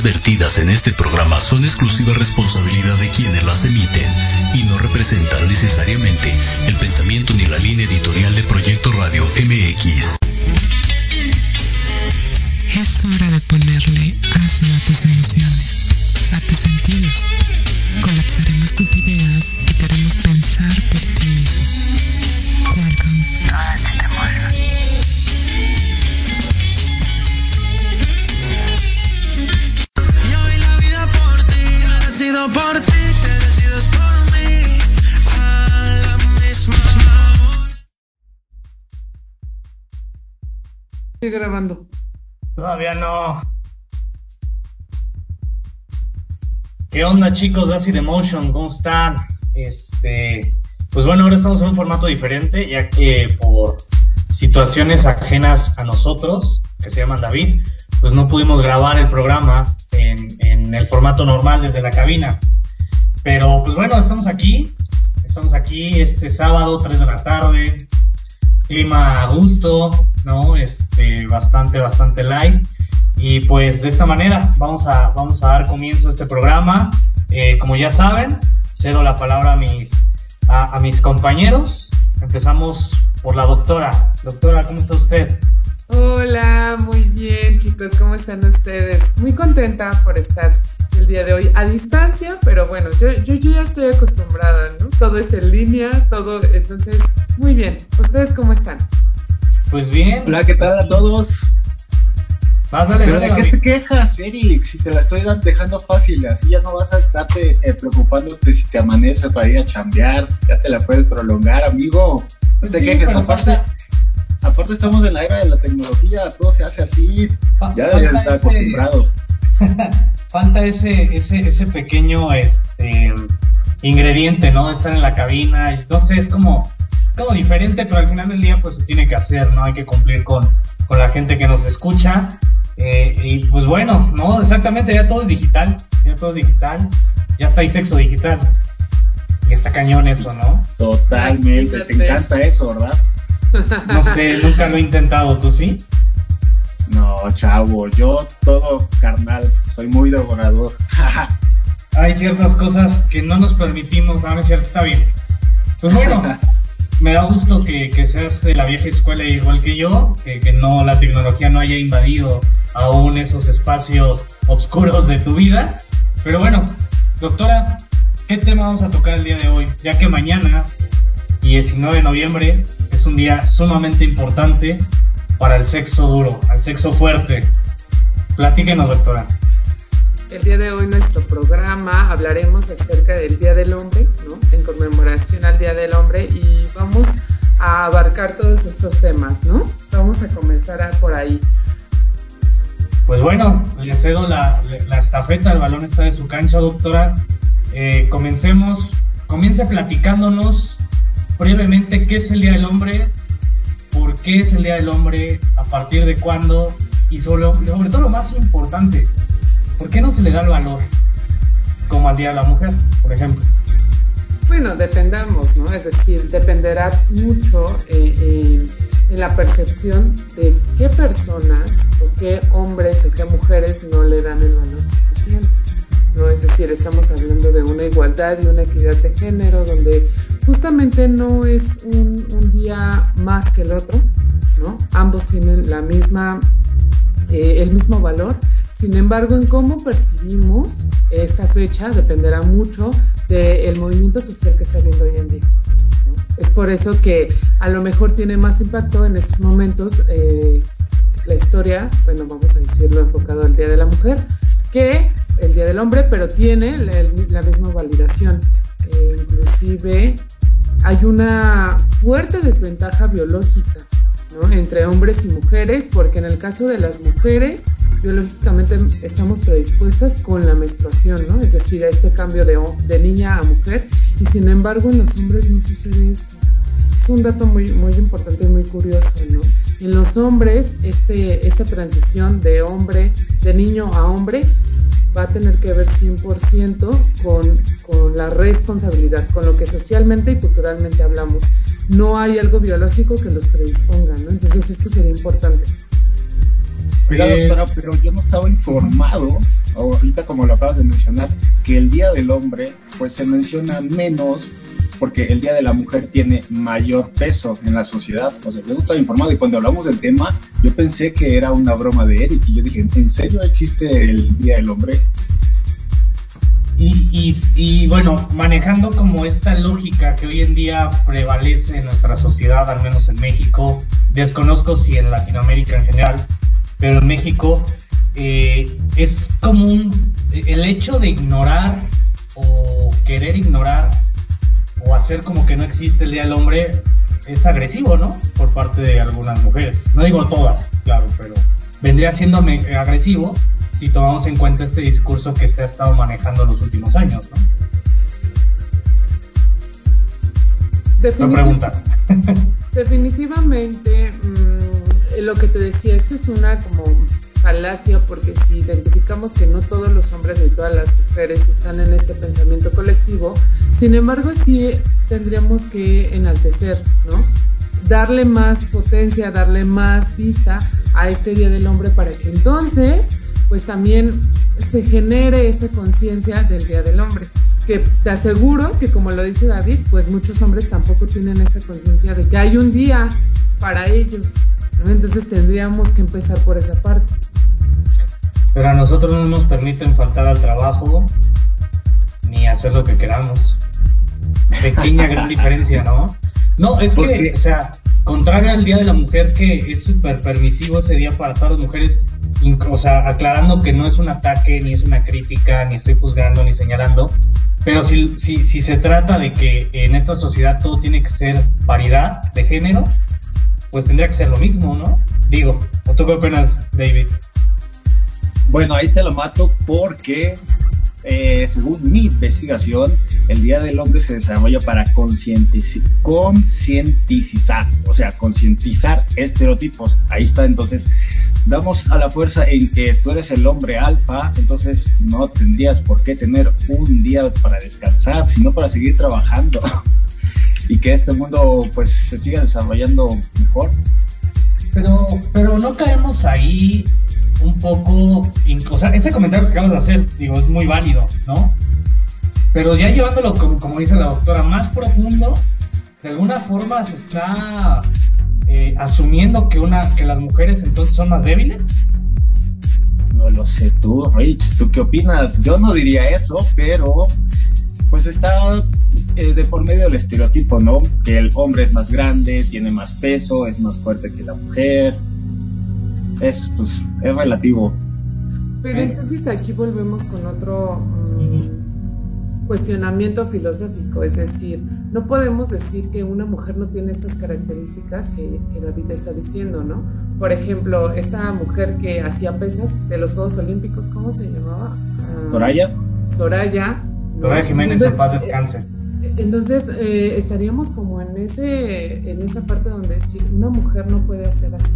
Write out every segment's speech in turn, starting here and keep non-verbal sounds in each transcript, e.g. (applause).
Opiniones vertidas en este programa son exclusiva responsabilidad de quienes las emiten y no representan necesariamente el pensamiento ni la línea editorial de Proyecto Radio MX. Es hora de ponerle asno a tus emociones, a tus sentidos. Colapsaremos tus ideas y te haremos pensar por No. ¿Qué onda chicos de Acid Emotion? ¿Cómo están? Este, pues bueno, ahora estamos en un formato diferente, ya que por situaciones ajenas a nosotros, que se llaman David, pues no pudimos grabar el programa en, en el formato normal desde la cabina. Pero pues bueno, estamos aquí, estamos aquí este sábado, 3 de la tarde, clima a gusto, ¿no? Este, bastante, bastante light. Y pues de esta manera vamos a, vamos a dar comienzo a este programa. Eh, como ya saben, cedo la palabra a mis, a, a mis compañeros. Empezamos por la doctora. Doctora, ¿cómo está usted? Hola, muy bien chicos, ¿cómo están ustedes? Muy contenta por estar el día de hoy a distancia, pero bueno, yo, yo, yo ya estoy acostumbrada, ¿no? Todo es en línea, todo, entonces, muy bien. ¿Ustedes cómo están? Pues bien. Hola, ¿qué tal a todos? Dale, ¿Pero de qué te quejas, Eric? Si te la estoy dejando fácil, así ya no vas a estarte eh, preocupándote si te amanece para ir a chambear, ya te la puedes prolongar, amigo. No te Sí, quejes, aparte, falta- aparte estamos en la era de la tecnología, todo se hace así, fa- ya estar ese- acostumbrado. (laughs) falta ese, ese, ese pequeño este, ingrediente, ¿no? De estar en la cabina. sé, es como, es como diferente, pero al final del día pues se tiene que hacer, ¿no? Hay que cumplir con, con la gente que nos escucha. eh, y pues bueno, ¿no? Exactamente, ya todo es digital, ya todo es digital, ya está ahí sexo digital. Y está cañón eso, ¿no? Totalmente, te encanta eso, ¿verdad? (laughs) No sé, nunca lo he intentado, ¿tú sí? No, chavo, yo todo carnal, soy muy devorador. (laughs) hay ciertas cosas que no nos permitimos, no, no es cierto, está bien. Pues bueno, (laughs) me da gusto que, que seas de la vieja escuela igual que yo, que, que no la tecnología no haya invadido aún esos espacios oscuros de tu vida. Pero bueno, doctora, ¿qué tema vamos a tocar el día de hoy? Ya que mañana, 19 de noviembre, es un día sumamente importante para el sexo duro, al sexo fuerte. Platíquenos, doctora. El día de hoy nuestro programa hablaremos acerca del Día del Hombre, ¿no? En conmemoración al Día del Hombre y vamos a abarcar todos estos temas, ¿no? Vamos a comenzar a- por ahí. Pues bueno, le cedo la, la estafeta, el balón está de su cancha, doctora. Eh, comencemos, comience platicándonos brevemente qué es el Día del Hombre, por qué es el Día del Hombre, a partir de cuándo y sobre, sobre todo lo más importante, ¿por qué no se le da el valor como al Día de la Mujer, por ejemplo? Bueno, dependamos, ¿no? Es decir, dependerá mucho eh, eh, en la percepción de qué personas o qué hombres o qué mujeres no le dan el valor suficiente. ¿no? Es decir, estamos hablando de una igualdad y una equidad de género donde justamente no es un, día más que el otro, ¿no? Ambos tienen la misma, eh, el mismo valor. Sin embargo, en cómo percibimos esta fecha dependerá mucho del movimiento social que está habiendo hoy en día. Es por eso que a lo mejor tiene más impacto en estos momentos eh, la historia, bueno, vamos a decirlo enfocado al Día de la Mujer, que el Día del Hombre, pero tiene la, la misma validación. Eh, inclusive hay una fuerte desventaja biológica ¿no? entre hombres y mujeres, porque en el caso de las mujeres, biológicamente estamos predispuestas con la menstruación, ¿no? es decir, a este cambio de, de niña a mujer, y sin embargo en los hombres no sucede esto. Es un dato muy, muy importante y muy curioso, ¿no? En los hombres, este, esta transición de hombre, de niño a hombre, va a tener que ver 100% con, con la responsabilidad, con lo que socialmente y culturalmente hablamos. No hay algo biológico que los predisponga, ¿no? Entonces esto sería importante. Oiga, eh, doctora, pero yo no estaba informado, ahorita como lo acabas de mencionar, que el Día del Hombre, pues se menciona menos porque el Día de la Mujer tiene mayor peso en la sociedad. O sea, yo no estaba informado y cuando hablamos del tema, yo pensé que era una broma de Eric y yo dije, ¿en serio existe el Día del Hombre? Y, y, bueno, manejando como esta lógica que hoy en día prevalece en nuestra sociedad, al menos en México, desconozco si en Latinoamérica en general, pero en México eh, es común el hecho de ignorar o querer ignorar o hacer como que no existe el Día del Hombre es agresivo, ¿no? Por parte de algunas mujeres. No digo todas, claro, pero vendría siendo agresivo si tomamos en cuenta este discurso que se ha estado manejando en los últimos años, ¿no? pregunta. (laughs) Definitivamente, mm, lo que te decía, esto es una como falacia porque si identificamos que no todos los hombres ni todas las mujeres están en este pensamiento colectivo, sin embargo sí tendríamos que enaltecer, ¿no? Darle más potencia, darle más vista a este Día del Hombre para que entonces pues también se genere esa conciencia del Día del Hombre. Que te aseguro que como lo dice David, pues muchos hombres tampoco tienen esa conciencia de que hay un día para ellos. Entonces tendríamos que empezar por esa parte. Pero a nosotros no nos permiten faltar al trabajo ni hacer lo que queramos. Pequeña gran (laughs) diferencia, ¿no? No, es que, o sea, contrario al Día de la Mujer, que es súper permisivo ese día para todas las mujeres, o sea, aclarando que no es un ataque, ni es una crítica, ni estoy juzgando, ni señalando, pero si, si, si se trata de que en esta sociedad todo tiene que ser paridad de género, pues tendría que ser lo mismo, ¿no? Digo, ¿o tú qué David? Bueno, ahí te lo mato porque eh, según mi investigación, el Día del Hombre se desarrolla para concientizar, o sea, concientizar estereotipos. Ahí está, entonces, damos a la fuerza en que tú eres el hombre alfa, entonces no tendrías por qué tener un día para descansar, sino para seguir trabajando (laughs) y que este mundo pues se siga desarrollando mejor. Pero, pero no caemos ahí un poco, o sea, ese comentario que acabas de hacer, digo, es muy válido, ¿no? Pero ya llevándolo, como, dice la doctora, más profundo, de alguna forma se está eh, asumiendo que, una, que las mujeres entonces son más débiles. No lo sé tú, Rich, ¿tú qué opinas? Yo no diría eso, pero pues está eh, de por medio del estereotipo, ¿no? Que el hombre es más grande, tiene más peso, es más fuerte que la mujer, es, pues, es relativo. Pero entonces aquí volvemos con otro mm, cuestionamiento filosófico, es decir, no podemos decir que una mujer no tiene estas características que, David está diciendo, ¿no? Por ejemplo, esta mujer que hacía pesas de los Juegos Olímpicos, ¿cómo se llamaba? Ah, Soraya. Soraya. Soraya Jiménez, en paz descanse. Eh, entonces, eh, estaríamos como en, ese, en esa parte donde decir, una mujer no puede hacer así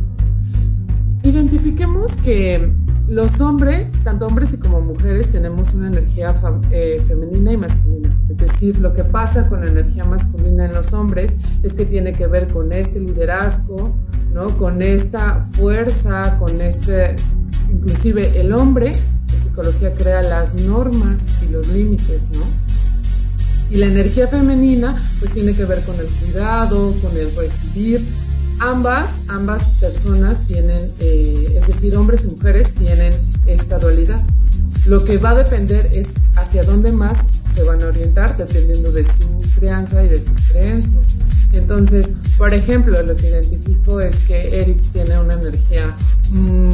identifiquemos que los hombres, tanto hombres como mujeres, tenemos una energía eh, femenina y masculina. Es decir, lo que pasa con la energía masculina en los hombres es que tiene que ver con este liderazgo, ¿no? Con esta fuerza, con este, inclusive el hombre, psicología crea las normas y los límites, ¿no? Y la energía femenina, pues tiene que ver con el cuidado, con el recibir, ambas, ambas personas tienen, eh, es decir, hombres y mujeres tienen esta dualidad. Lo que va a depender es hacia dónde más se van a orientar dependiendo de su crianza y de sus creencias. Entonces, por ejemplo, lo que identifico es que Eric tiene una energía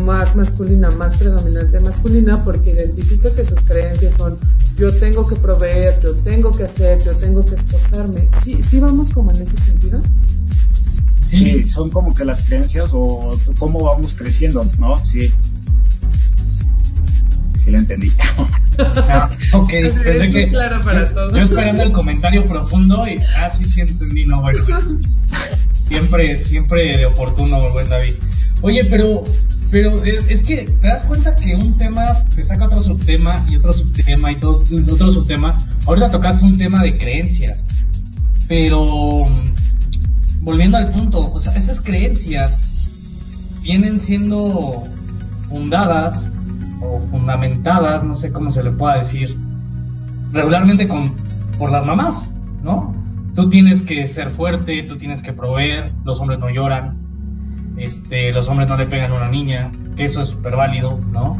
más masculina, más predominante masculina, porque identifica que sus creencias son yo tengo que proveer, yo tengo que hacer, yo tengo que esforzarme. ¿Sí, sí vamos como en ese sentido? Sí, son como que las creencias o cómo vamos creciendo, ¿no? Sí. Sí, lo entendí. (laughs) Ok, pensé que. Claro para todos. Yo esperando el comentario profundo y. Ah, sí, sí entendí, no, bueno. (laughs) siempre, siempre de oportuno, buen David. Oye, pero. Pero es, que te das cuenta que un tema te saca otro subtema y otro subtema y todo, otro subtema. Ahorita tocaste un tema de creencias. Pero volviendo al punto, o sea, esas creencias vienen siendo fundadas o fundamentadas, no sé cómo se le pueda decir, regularmente con, por las mamás, ¿no? Tú tienes que ser fuerte, tú tienes que proveer, los hombres no lloran, este, los hombres no le pegan a una niña, que eso es súper válido, ¿no?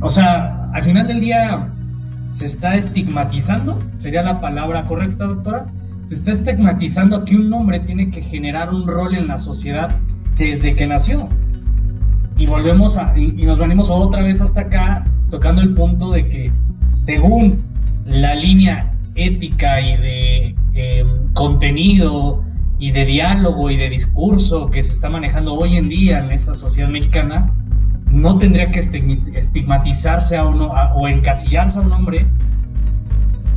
o sea, al final del día se está estigmatizando, sería la palabra correcta, doctora, se está estigmatizando que un hombre tiene que generar un rol en la sociedad desde que nació. Y volvemos a, y, nos venimos otra vez hasta acá, tocando el punto de que según la línea ética y de em, contenido y de diálogo y de discurso que se está manejando hoy en día en esta sociedad mexicana, no tendría que estigmatizarse a uno o encasillarse a un hombre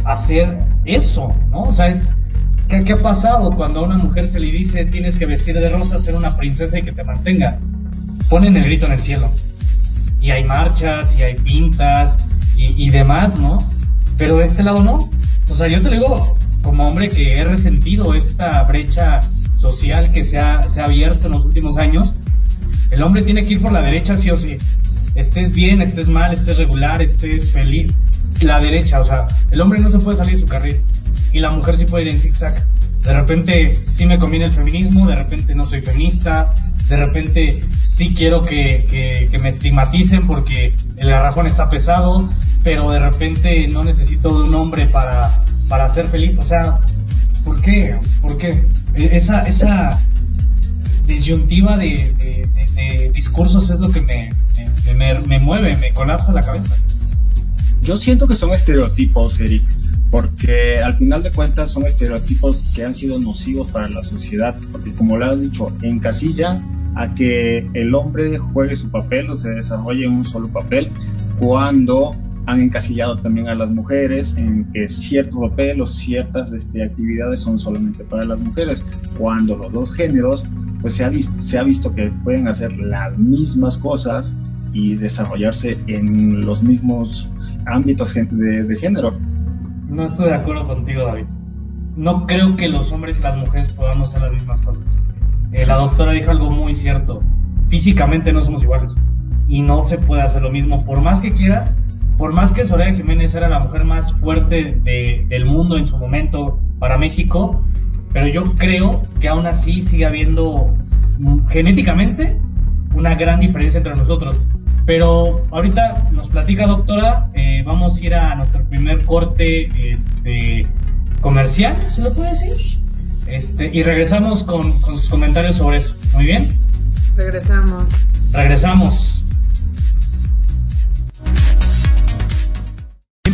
hacer eso, ¿no? O sea, es, ¿qué, ¿qué, ha pasado cuando a una mujer se le dice tienes que vestir de rosa, ser una princesa y que te mantenga? Ponen el grito en el cielo. Y hay marchas, y hay pintas, y, demás, ¿no? Pero de este lado no. O sea, yo te digo, como hombre que he resentido esta brecha social que se ha, se ha abierto en los últimos años, el hombre tiene que ir por la derecha sí o sí. Estés bien, estés mal, estés regular, estés feliz. La derecha, o sea, el hombre no se puede salir de su carril y la mujer sí puede ir en zigzag. De repente sí me conviene el feminismo, de repente no soy feminista, de repente sí quiero que, me estigmaticen porque el garrafón está pesado, pero de repente no necesito de un hombre para, para ser feliz. O sea, ¿por qué? ¿Por qué? E, esa, esa disyuntiva de, discursos es lo que me, me, mueve, me colapsa la cabeza. Yo siento que son estereotipos, Eric, porque al final de cuentas son estereotipos que han sido nocivos para la sociedad, porque como lo has dicho, encasilla a que el hombre juegue su papel o se desarrolle en un solo papel, cuando han encasillado también a las mujeres en que cierto papel o ciertas este, actividades son solamente para las mujeres, cuando los dos géneros, pues se ha, visto, se ha visto que pueden hacer las mismas cosas y desarrollarse en los mismos ámbitos de, de género. No estoy de acuerdo contigo, David. No creo que los hombres y las mujeres podamos hacer las mismas cosas. Eh, la doctora dijo algo muy cierto. Físicamente no somos iguales. Y no se puede hacer lo mismo. Por más que quieras, por más que Soraya Jiménez era la mujer más fuerte del mundo en su momento para México, pero yo creo que aún así sigue habiendo genéticamente una gran diferencia entre nosotros. Pero ahorita nos platica, doctora, eh, vamos a ir a nuestro primer corte este, comercial, ¿se lo puede decir? Este, y regresamos con, con sus comentarios sobre eso. Muy bien. Regresamos. Regresamos.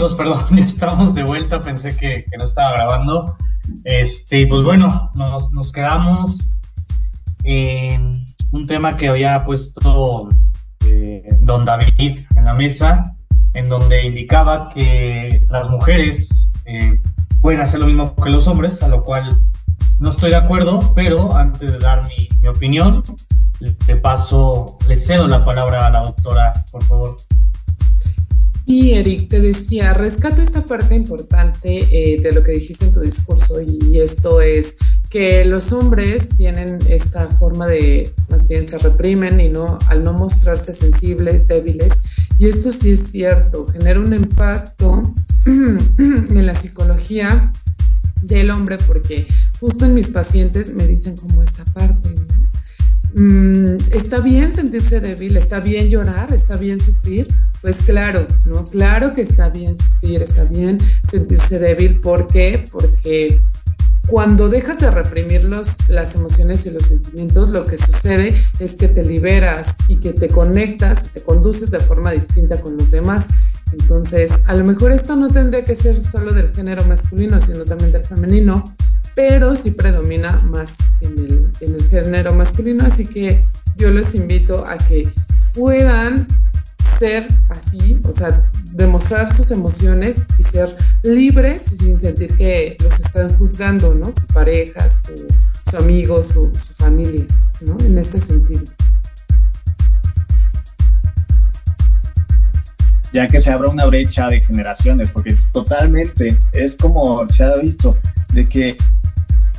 Perdón, (laughs) ya estamos de vuelta, pensé que, no estaba grabando. Este, pues bueno, nos, nos quedamos en un tema que había puesto eh, don David en la mesa, en donde indicaba que las mujeres eh, pueden hacer lo mismo que los hombres, a lo cual no estoy de acuerdo, pero antes de dar mi, mi opinión, le paso, le cedo la palabra a la doctora, por favor. Sí, Eric, te decía, rescato esta parte importante eh, de lo que dijiste en tu discurso y esto es que los hombres tienen esta forma de, más bien se reprimen y no, al no mostrarse sensibles, débiles, y esto sí es cierto, genera un impacto (clears throat) en la psicología del hombre porque justo en mis pacientes me dicen como esta parte. Mm, está bien sentirse débil, está bien llorar, está bien sufrir, pues claro, ¿no? Claro que está bien sufrir, está bien sentirse débil. ¿Por qué? Porque cuando dejas de reprimir los, las emociones y los sentimientos, lo que sucede es que te liberas y que te conectas te conduces de forma distinta con los demás. Entonces, a lo mejor esto no tendría que ser solo del género masculino, sino también del femenino, pero sí predomina más en el, en el género masculino. Así que yo los invito a que puedan ser así, o sea, demostrar sus emociones y ser libres sin sentir que los están juzgando, ¿no? Su pareja, su, su amigo, su, su, familia, ¿no? En este sentido. Ya que se abra una brecha de generaciones, porque totalmente es como se ha visto, de que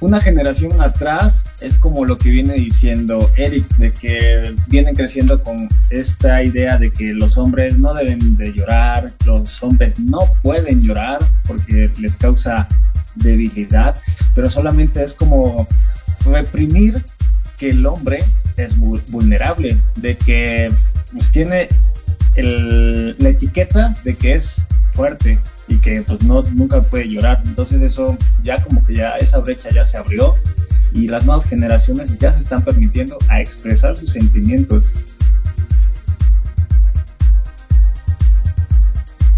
una generación atrás es como lo que viene diciendo Eric, de que vienen creciendo con esta idea de que los hombres no deben de llorar, los hombres no pueden llorar porque les causa debilidad, pero solamente es como reprimir que el hombre es vulnerable, de que pues, tiene el, la etiqueta de que es fuerte y que pues no nunca puede llorar. Entonces eso ya como que ya esa brecha ya se abrió y las nuevas generaciones ya se están permitiendo a expresar sus sentimientos.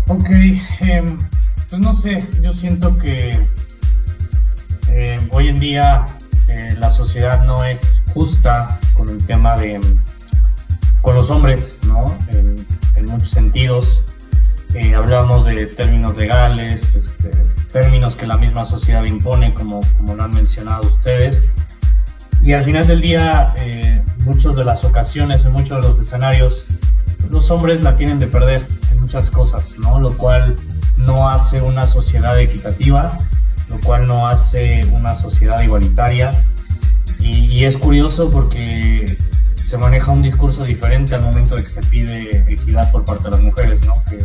Ok, eh, pues no sé, yo siento que eh, hoy en día eh, la sociedad no es justa con el tema de con los hombres, ¿no? En muchos sentidos. Eh, de términos legales, este, términos que la misma sociedad impone, como, como lo han mencionado ustedes. Y al final del día, eh, muchas de las ocasiones, en muchos de los escenarios, los hombres la tienen de perder en muchas cosas, ¿no? Lo cual no hace una sociedad equitativa, lo cual no hace una sociedad igualitaria. Y, y es curioso porque se maneja un discurso diferente al momento de que se pide equidad por parte de las mujeres, ¿no? Que,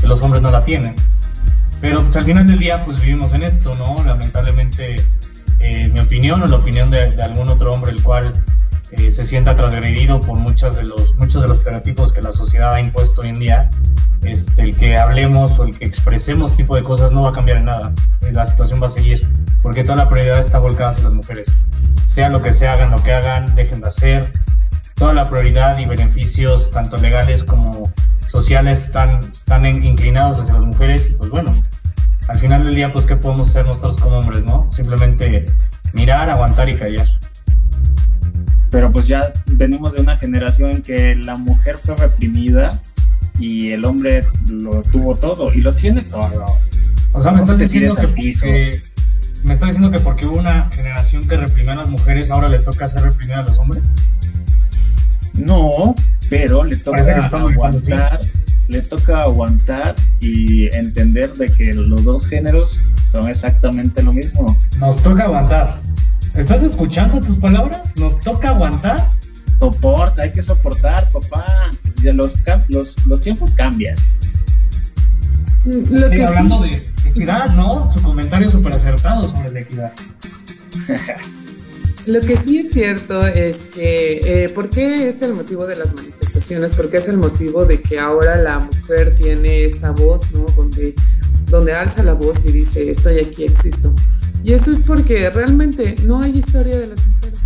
que los hombres no la tienen. Pero pues, al final del día, pues vivimos en esto, ¿no? Lamentablemente, eh, mi opinión o la opinión de, de algún otro hombre, el cual eh, se sienta transgredido por muchas de los, muchos de los estereotipos que la sociedad ha impuesto hoy en día, este, el que hablemos o el que expresemos tipo de cosas no va a cambiar en nada. La situación va a seguir, porque toda la prioridad está volcada hacia las mujeres. Sea lo que se hagan, lo que hagan, dejen de hacer. Toda la prioridad y beneficios, tanto legales como sociales están, están inclinados hacia las mujeres y pues bueno, al final del día pues qué podemos hacer nosotros como hombres, ¿no? Simplemente mirar, aguantar y callar. Pero pues ya venimos de una generación en que la mujer fue reprimida y el hombre lo tuvo todo y lo tiene todo. O sea, me estás diciendo que porque, me estás diciendo que porque hubo una generación que reprimió a las mujeres, ahora le toca hacer reprimir a los hombres. No, pero le toca aguantar, le toca aguantar y entender de que los dos géneros son exactamente lo mismo. Nos toca aguantar, ¿Estás escuchando tus palabras? ¿Nos toca aguantar? Soporta, hay que soportar, papá. Los, los, los tiempos cambian. Lo que hablando de equidad, ¿no? Su comentario súper acertado sobre la equidad. (laughs) Lo que sí es cierto es que, eh, ¿por qué es el motivo de las manifestaciones? ¿Por qué es el motivo de que ahora la mujer tiene esta voz, ¿no? Donde, donde alza la voz y dice, estoy aquí, existo. Y eso es porque realmente no hay historia de las mujeres.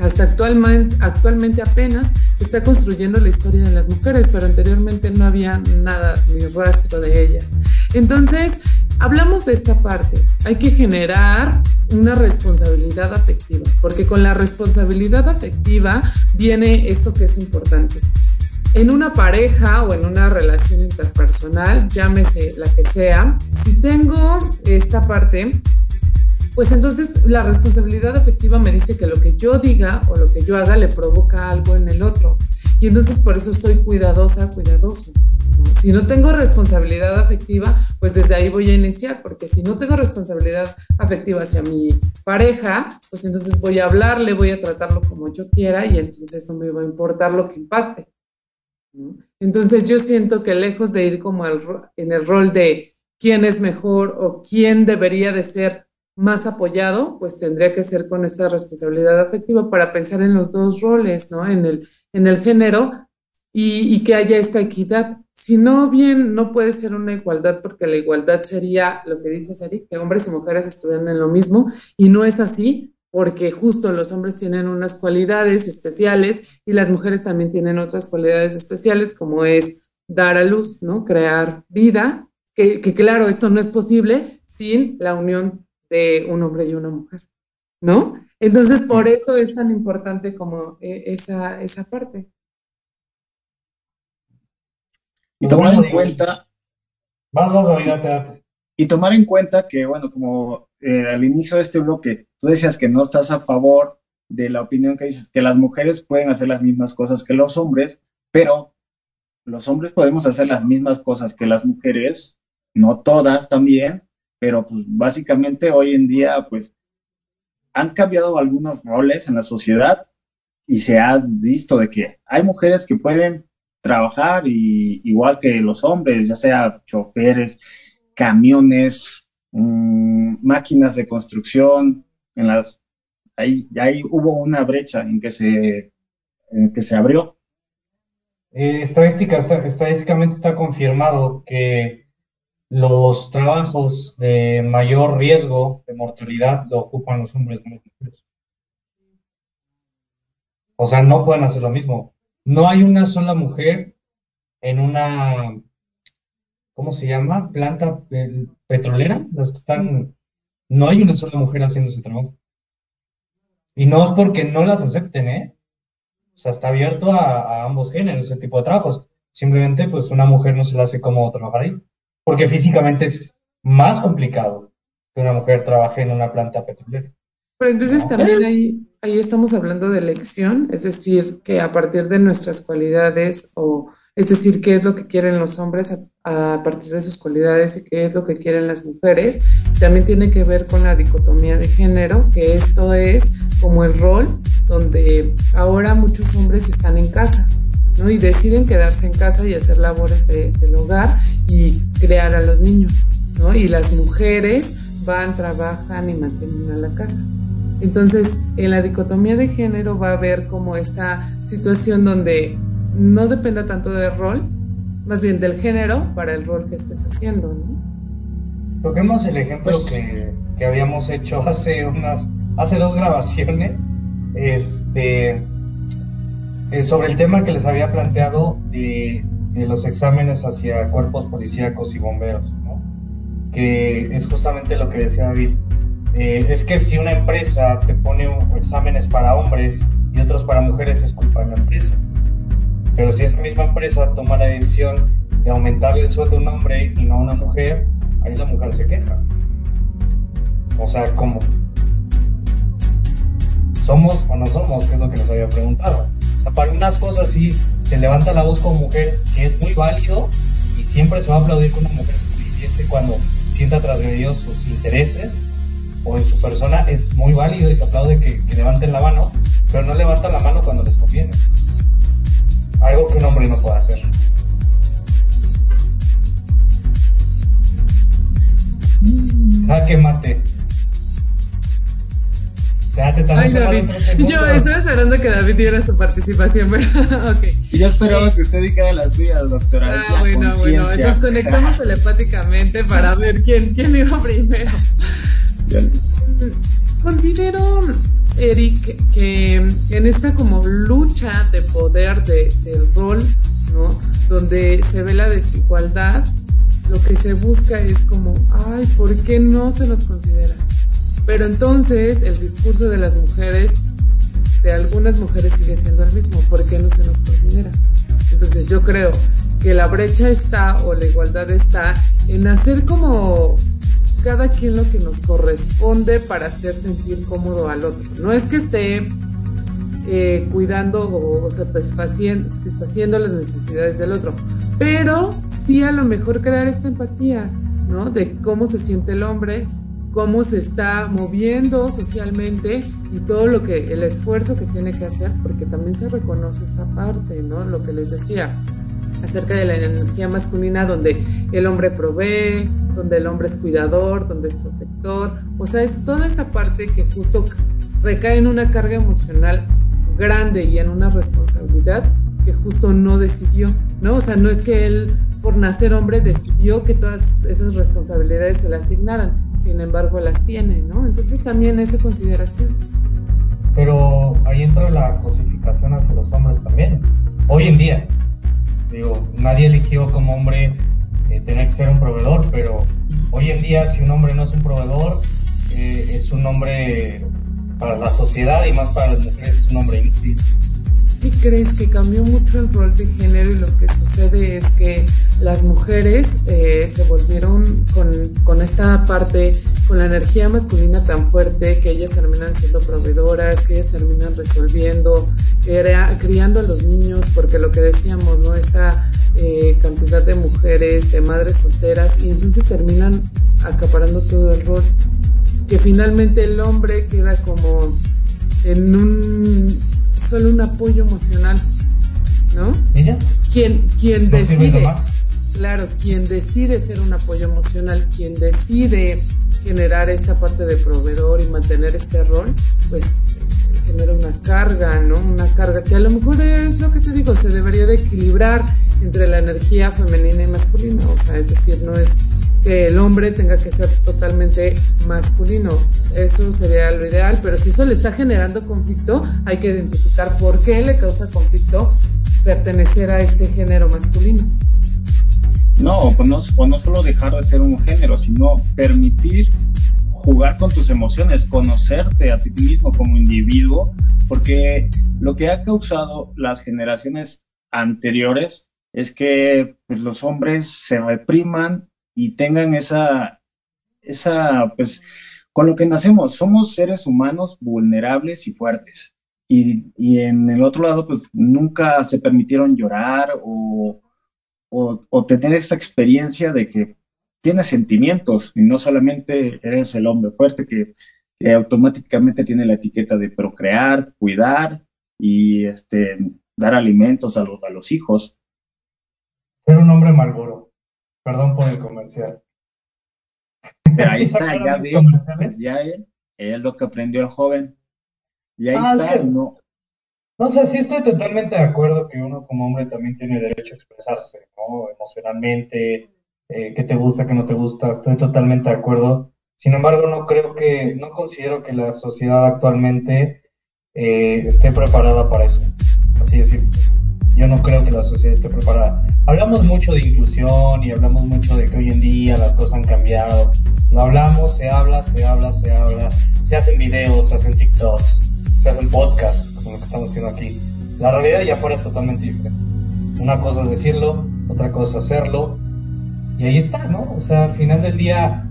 Hasta actualmente, actualmente apenas se está construyendo la historia de las mujeres, pero anteriormente no había nada ni rastro de ellas. Entonces, hablamos de esta parte. Hay que generar una responsabilidad afectiva, porque con la responsabilidad afectiva viene esto que es importante. En una pareja o en una relación interpersonal, llámese la que sea, si tengo esta parte, pues entonces la responsabilidad afectiva me dice que lo que yo diga o lo que yo haga le provoca algo en el otro. Y entonces por eso soy cuidadosa, cuidadoso. Si no tengo responsabilidad afectiva, pues desde ahí voy a iniciar, porque si no tengo responsabilidad afectiva hacia mi pareja, pues entonces voy a hablarle, voy a tratarlo como yo quiera y entonces no me va a importar lo que impacte. Entonces yo siento que lejos de ir como en el rol de quién es mejor o quién debería de ser más apoyado, pues tendría que ser con esta responsabilidad afectiva para pensar en los dos roles, ¿no? En el, en el género y, que haya esta equidad. Si no, bien, no puede ser una igualdad porque la igualdad sería lo que dice Sari, que hombres y mujeres estuvieran en lo mismo y no es así porque justo los hombres tienen unas cualidades especiales y las mujeres también tienen otras cualidades especiales como es dar a luz, ¿no? Crear vida, que, que claro, esto no es posible sin la unión de un hombre y una mujer, ¿no? Entonces, por eso es tan importante como eh, esa, esa parte. Y tomar en cuenta... Vas, vas, David, Y tomar en cuenta que, bueno, como eh, al inicio de este bloque, tú decías que no estás a favor de la opinión que dices que las mujeres pueden hacer las mismas cosas que los hombres, pero los hombres podemos hacer las mismas cosas que las mujeres, no todas también, pero pues básicamente hoy en día pues han cambiado algunos roles en la sociedad y se ha visto de que hay mujeres que pueden trabajar y, igual que los hombres, ya sea choferes, camiones, mm, máquinas de construcción, en las ahí, ahí hubo una brecha en que se, en que se abrió. Eh, estadística, estadísticamente está confirmado que los trabajos de mayor riesgo de mortalidad lo ocupan los hombres O sea, no pueden hacer lo mismo. No hay una sola mujer en una, ¿cómo se llama? Planta petrolera. Las que están, no hay una sola mujer haciendo ese trabajo. Y no es porque no las acepten, ¿eh? O sea, está abierto a, ambos géneros ese tipo de trabajos. Simplemente, pues una mujer no se le hace cómodo trabajar ahí porque físicamente es más complicado que una mujer trabaje en una planta petrolera. Pero entonces también ahí, ahí estamos hablando de elección, es decir, que a partir de nuestras cualidades, o es decir, qué es lo que quieren los hombres a, a, partir de sus cualidades y qué es lo que quieren las mujeres, también tiene que ver con la dicotomía de género, que esto es como el rol donde ahora muchos hombres están en casa, ¿no? Y deciden quedarse en casa y hacer labores del hogar y crear a los niños, ¿no? Y las mujeres van, trabajan y mantienen a la casa. Entonces, en la dicotomía de género va a haber como esta situación donde no dependa tanto del rol, más bien del género para el rol que estés haciendo, ¿no? Toquemos el ejemplo pues que, que, habíamos hecho (laughs) hace unas, hace dos grabaciones, este, eh, sobre el tema que les había planteado de, los exámenes hacia cuerpos policíacos y bomberos, ¿no? que es justamente lo que decía David. Eh, es que si una empresa te pone exámenes para hombres y otros para mujeres, es culpa de la empresa. Pero si esa misma empresa toma la decisión de aumentar el sueldo a un hombre y no a una mujer, ahí la mujer se queja. O sea, ¿cómo? ¿Somos o no somos? Es lo que les había preguntado para unas cosas sí se levanta la voz como mujer, que es muy válido y siempre se va a aplaudir que una mujer se manifieste cuando sienta transgredidos sus intereses, o en su persona es muy válido y se aplaude que, levanten la mano, pero no levantan la mano cuando les conviene. Algo que un hombre no puede hacer. Jaque mate. Ay, David. Yo estaba esperando que David diera su participación, pero (laughs) ok. Y yo esperaba que usted dijera las suyas, doctora. Ah, La bueno, bueno. Nos conectamos (laughs) telepáticamente para ver quién, quién iba primero. Considero, Eric, que en esta como lucha de poder de- del rol, ¿no? Donde se ve la desigualdad, lo que se busca es como, ay, ¿por qué no se nos considera? Pero entonces el discurso de las mujeres, de algunas mujeres sigue siendo el mismo, ¿por qué no se nos considera? Entonces yo creo que la brecha está o la igualdad está en hacer como cada quien lo que nos corresponde para hacer sentir cómodo al otro. No es que esté eh, cuidando o satisfaciendo, satisfaciendo las necesidades del otro, pero sí a lo mejor crear esta empatía, ¿no? De cómo se siente el hombre, cómo se está moviendo socialmente y todo lo que, el esfuerzo que tiene que hacer, porque también se reconoce esta parte, ¿no? Lo que les decía acerca de la energía masculina donde el hombre provee, donde el hombre es cuidador, donde es protector, o sea, es toda esa parte que justo recae en una carga emocional grande y en una responsabilidad que justo no decidió, ¿no? O sea, no es que él por nacer hombre decidió que todas esas responsabilidades se le asignaran, sin embargo las tiene, ¿no? Entonces también esa consideración. Pero ahí entra la cosificación hacia los hombres también. Hoy en día, digo, nadie eligió como hombre eh, tener que ser un proveedor, pero hoy en día si un hombre no es un proveedor, eh, es un hombre para la sociedad y más para las mujeres es un hombre inútil. ¿Qué crees? Que cambió mucho el rol de género y lo que sucede es que las mujeres eh, se volvieron con, con esta parte, con la energía masculina tan fuerte que ellas terminan siendo proveedoras, que ellas terminan resolviendo, crea- criando a los niños, porque lo que decíamos, ¿no? Esta eh, cantidad de mujeres, de madres solteras, y entonces terminan acaparando todo el rol. Que finalmente el hombre queda como en un solo un apoyo emocional, ¿no? ¿Ella? Quien, quien No decide, claro, quien decide ser un apoyo emocional, quien decide generar esta parte de proveedor y mantener este rol, pues genera una carga, ¿no? Una carga que a lo mejor es lo que te digo, se debería de equilibrar entre la energía femenina y masculina, o sea, es decir, no es que el hombre tenga que ser totalmente masculino. Eso sería lo ideal, pero si eso le está generando conflicto, hay que identificar por qué le causa conflicto pertenecer a este género masculino. No, pues no, o no solo dejar de ser un género, sino permitir jugar con tus emociones, conocerte a ti mismo como individuo, porque lo que ha causado las generaciones anteriores es que pues, los hombres se repriman y tengan esa, esa, pues, con lo que nacemos, somos seres humanos vulnerables y fuertes. Y, y en el otro lado, pues nunca se permitieron llorar o, o, o tener esa experiencia de que tienes sentimientos y no solamente eres el hombre fuerte que, que automáticamente tiene la etiqueta de procrear, cuidar y este, dar alimentos a, los a los hijos. Ser un hombre malboro. Perdón por el comercial. Pero (laughs) ahí está, ya comerciales. ya él, es lo que aprendió el joven. Y ahí Ah, es está, que- no, No sé, sí estoy totalmente de acuerdo que uno como hombre también tiene derecho a expresarse, ¿no? Emocionalmente, eh, qué te gusta, qué no te gusta, estoy totalmente de acuerdo. Sin embargo, no creo que, no considero que la sociedad actualmente eh, esté preparada para eso. Así de simple. Yo no creo que la sociedad esté preparada. Hablamos mucho de inclusión y hablamos mucho de que hoy en día las cosas han cambiado. Lo hablamos, se habla, se habla, se habla. Se hacen videos, se hacen TikToks, se hacen podcasts, como lo que estamos haciendo aquí. La realidad allá afuera es totalmente diferente. Una cosa es decirlo, otra cosa es hacerlo. Y ahí está, ¿no? O sea, al final del día,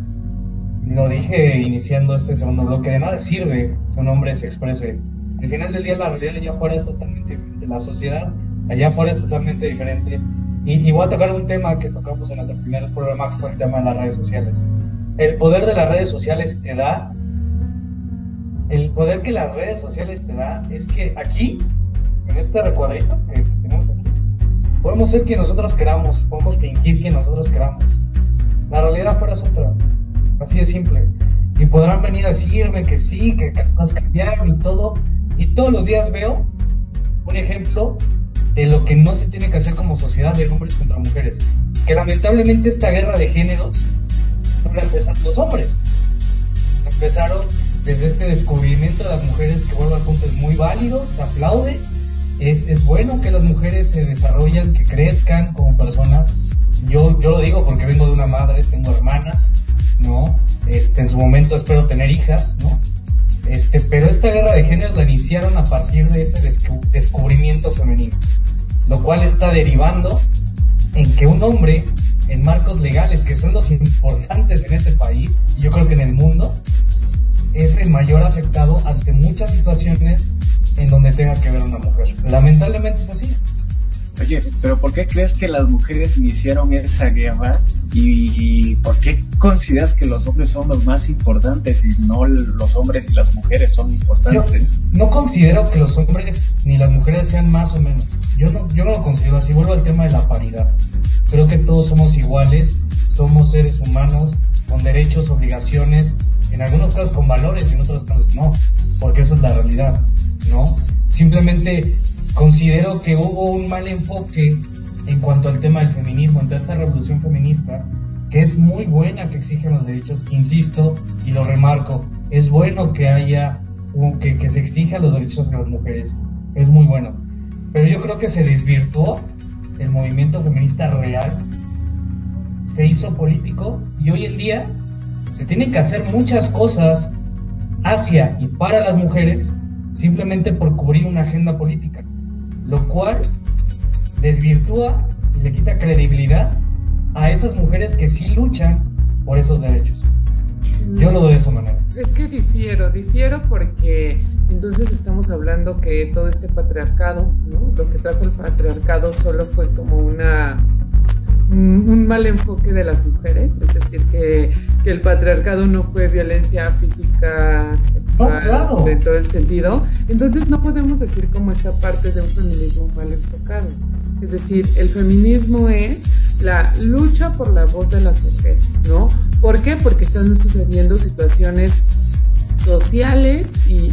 lo dije iniciando este segundo bloque, de nada sirve que un hombre se exprese. Al final del día, la realidad allá afuera es totalmente diferente. La sociedad allá afuera es totalmente diferente. Y, y voy a tocar un tema que tocamos en nuestro primer programa, que fue el tema de las redes sociales. El poder de las redes sociales te da el poder que las redes sociales te da es que aquí, en este recuadrito que tenemos aquí, podemos ser quien nosotros queramos, podemos fingir quien nosotros queramos. La realidad fuera es otra. Así de simple. Y podrán venir a decirme que sí, que las cosas cambiaron y todo. Y todos los días veo un ejemplo de lo que no se tiene que hacer como sociedad de hombres contra mujeres. Que lamentablemente esta guerra de géneros no la empezaron los hombres. Empezaron desde este descubrimiento de las mujeres que punto es muy válido, se aplaude. Es, es bueno que las mujeres se desarrollen, que crezcan como personas. Yo, yo lo digo porque vengo de una madre, tengo hermanas, ¿no? Este, en su momento espero tener hijas, ¿no? Este, pero esta guerra de géneros la iniciaron a partir de ese descubrimiento femenino, lo cual está derivando en que un hombre en marcos legales, que son los importantes en este país, y yo creo que en el mundo, es el mayor afectado ante muchas situaciones en donde tenga que ver una mujer. Lamentablemente es así. Oye, pero ¿por qué crees que las mujeres iniciaron esa guerra? ¿Y por qué consideras que los hombres son los más importantes y no los hombres y las mujeres son importantes? No considero que los hombres ni las mujeres sean más o menos. Yo no, yo no lo considero así. Vuelvo al tema de la paridad. Creo que todos somos iguales, somos seres humanos con derechos, obligaciones, en algunos casos con valores y en otros casos no, porque esa es la realidad, ¿no? Simplemente considero que hubo un mal enfoque en cuanto al tema del feminismo, en esta revolución feminista, que es muy buena que exigen los derechos, insisto y lo remarco, es bueno que haya, que, que se exijan los derechos de las mujeres, es muy bueno, pero yo creo que se desvirtuó el movimiento feminista real, se hizo político y hoy en día se tienen que hacer muchas cosas hacia y para las mujeres simplemente por cubrir una agenda política, lo cual desvirtúa y le quita credibilidad a esas mujeres que sí luchan por esos derechos. Yo lo veo de esa manera. Es que difiero, difiero porque entonces estamos hablando que todo este patriarcado, ¿no? Lo que trajo el patriarcado solo fue como una un mal enfoque de las mujeres, es decir, que, que el patriarcado no fue violencia física, sexual, Oh, en todo el sentido. Entonces no podemos decir como esta parte de un feminismo mal enfocado. Es decir, el feminismo es la lucha por la voz de las mujeres, ¿no? ¿Por qué? Porque están sucediendo situaciones sociales y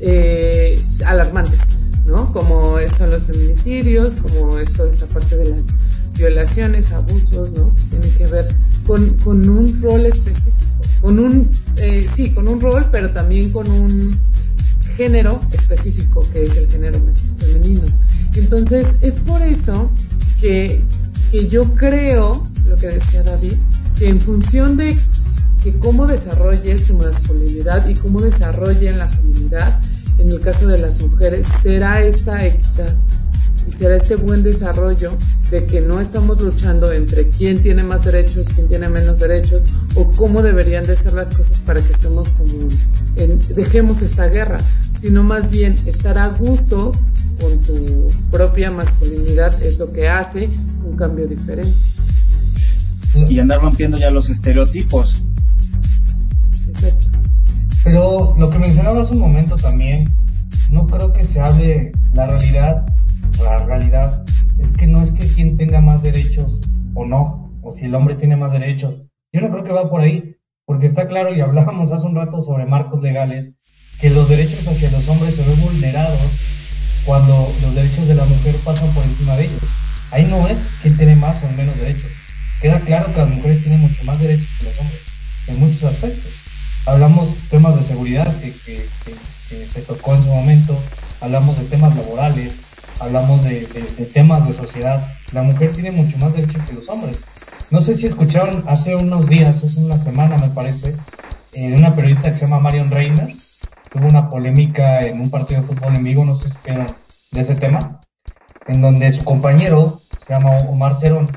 eh, alarmantes, ¿no? Como son los feminicidios, como es toda esta parte de las violaciones, abusos, ¿no? Tiene que ver con, con un rol específico, con un, eh, sí, con un rol, pero también con un género específico, que es el género femenino. Entonces, es por eso que, que yo creo, lo que decía David, que en función de que cómo desarrolles tu masculinidad y cómo desarrollen la feminidad, en el caso de las mujeres, será esta equidad será este buen desarrollo de que no estamos luchando entre quién tiene más derechos, quién tiene menos derechos o cómo deberían de ser las cosas para que estemos como en, dejemos esta guerra, sino más bien estar a gusto con tu propia masculinidad es lo que hace un cambio diferente. Y andar rompiendo ya los estereotipos. Exacto. Pero lo que mencionaba hace un momento también, no creo que se hable la realidad, la realidad es que no es que quien tenga más derechos o no, o si el hombre tiene más derechos. Yo no creo que va por ahí, porque está claro y hablábamos hace un rato sobre marcos legales, que los derechos hacia los hombres se ven vulnerados cuando los derechos de la mujer pasan por encima de ellos. Ahí no es quién tiene más o menos derechos. Queda claro que las mujeres tienen mucho más derechos que los hombres, en muchos aspectos. Hablamos temas de seguridad que se tocó en su momento, hablamos de temas laborales, hablamos de, de, de, temas de sociedad. La mujer tiene mucho más derechos que los hombres. No sé si escucharon hace unos días, hace una semana me parece, eh, de una periodista que se llama Marion Reimers. Tuvo una polémica en un partido de fútbol en vivo, no sé si supieron de ese tema, en donde su compañero, se llama Omar Cerón,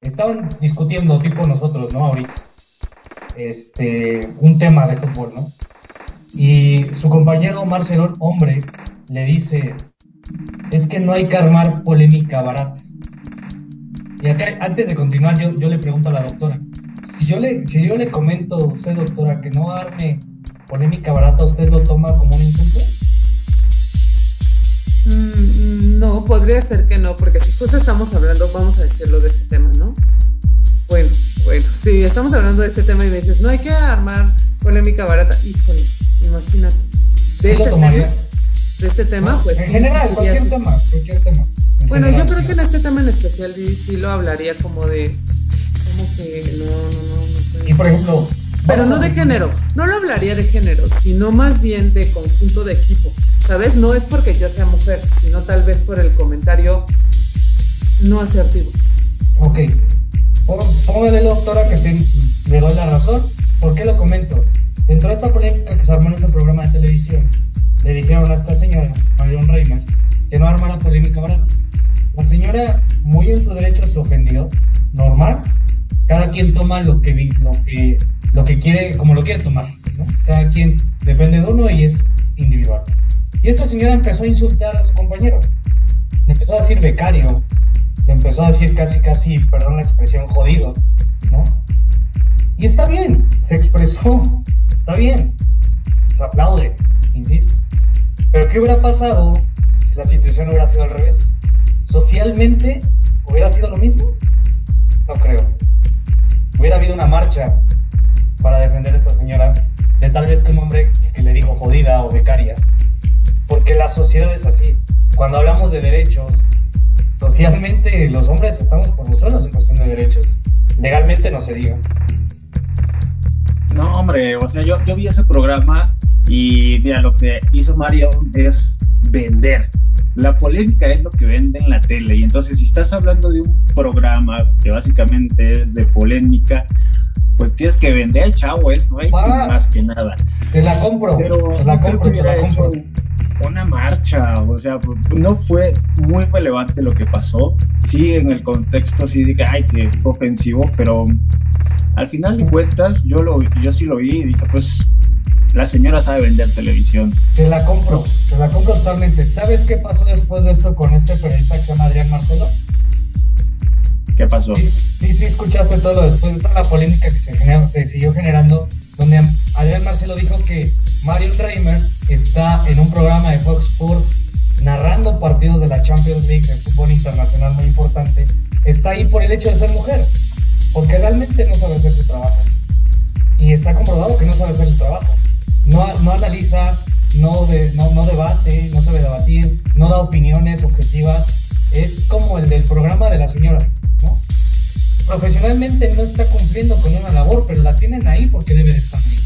estaban discutiendo, tipo nosotros, ¿no? Ahorita, este, un tema de fútbol, ¿no? Y su compañero Omar Cerón, hombre, le dice, es que no hay que armar polémica barata. Y acá, antes de continuar, yo, yo le pregunto a la doctora, si yo le, si yo le comento a usted, doctora, que no arme polémica barata, ¿usted lo toma como un insulto? Mm, no, podría ser que no, porque si justo estamos hablando, vamos a decirlo de este tema, ¿no? Bueno, bueno, si estamos hablando de este tema y me dices, no hay que armar polémica barata, híjole, imagínate. De este, tema, de este tema, pues. En general, cualquier tema, cualquier tema. Bueno, yo creo que en este tema en especial sí lo hablaría como de. Como que no, no, no. y por ejemplo. Pero no de género, no lo hablaría de género, sino más bien de conjunto de equipo. ¿Sabes? No es porque yo sea mujer, sino tal vez por el comentario no asertivo. Ok. Póngale, doctora, que te, le doy la razón. ¿Por qué lo comento? Dentro de esta polémica que se armó en ese programa de televisión, le dijeron a esta señora, Marion Reimers, que no armara polémica barata. La señora, muy en su derecho, se ofendió. Normal. Cada quien toma lo que, lo que, lo que quiere, como lo quiere tomar. Cada quien depende de uno y es individual. Y esta señora empezó a insultar a su compañero. Le empezó a decir becario. Le empezó a decir casi, casi, perdón la expresión, jodido. ¿no? Y está bien, se expresó. Está bien. Se aplaude, insisto. Pero ¿qué hubiera pasado si la situación hubiera sido al revés? ¿Socialmente hubiera sido lo mismo? No creo. Hubiera habido una marcha para defender a esta señora de tal vez que un hombre que le dijo jodida o becaria porque la sociedad es así. Cuando hablamos de derechos, socialmente los hombres estamos por los suelos en cuestión de derechos. Legalmente no se diga. No, hombre, o sea, yo, yo vi ese programa y mira, lo que hizo Mario es vender. La polémica es lo que vende en la tele. Y entonces, si estás hablando de un programa que básicamente es de polémica, pues tienes que vender chavo, es no hay más que nada. Te la compro. Pero te la compro, te la compro una marcha, o sea, no fue muy relevante lo que pasó. Sí, en el contexto sí dije, ay, que fue ofensivo, pero al final de cuentas yo, lo, yo sí lo vi y dije, pues la señora sabe vender televisión. Te la compro, te la compro totalmente. ¿Sabes qué pasó después de esto con este periodista que se llama Adrián Marcelo? ¿Qué pasó? Sí, sí, sí escuchaste todo después de toda la polémica que se, generó, se siguió generando, donde Adrián Marcelo dijo que Mario Reimer está en un programa de Fox Sports narrando partidos de la Champions League de fútbol internacional muy importante. Está ahí por el hecho de ser mujer, porque realmente no sabe hacer su trabajo. Y está comprobado que no sabe hacer su trabajo. No, no analiza, no, no, debate, no sabe debatir, no da opiniones objetivas. Es como el del programa de la señora, ¿no? Profesionalmente no está cumpliendo con una labor, pero la tienen ahí porque debe de estar ahí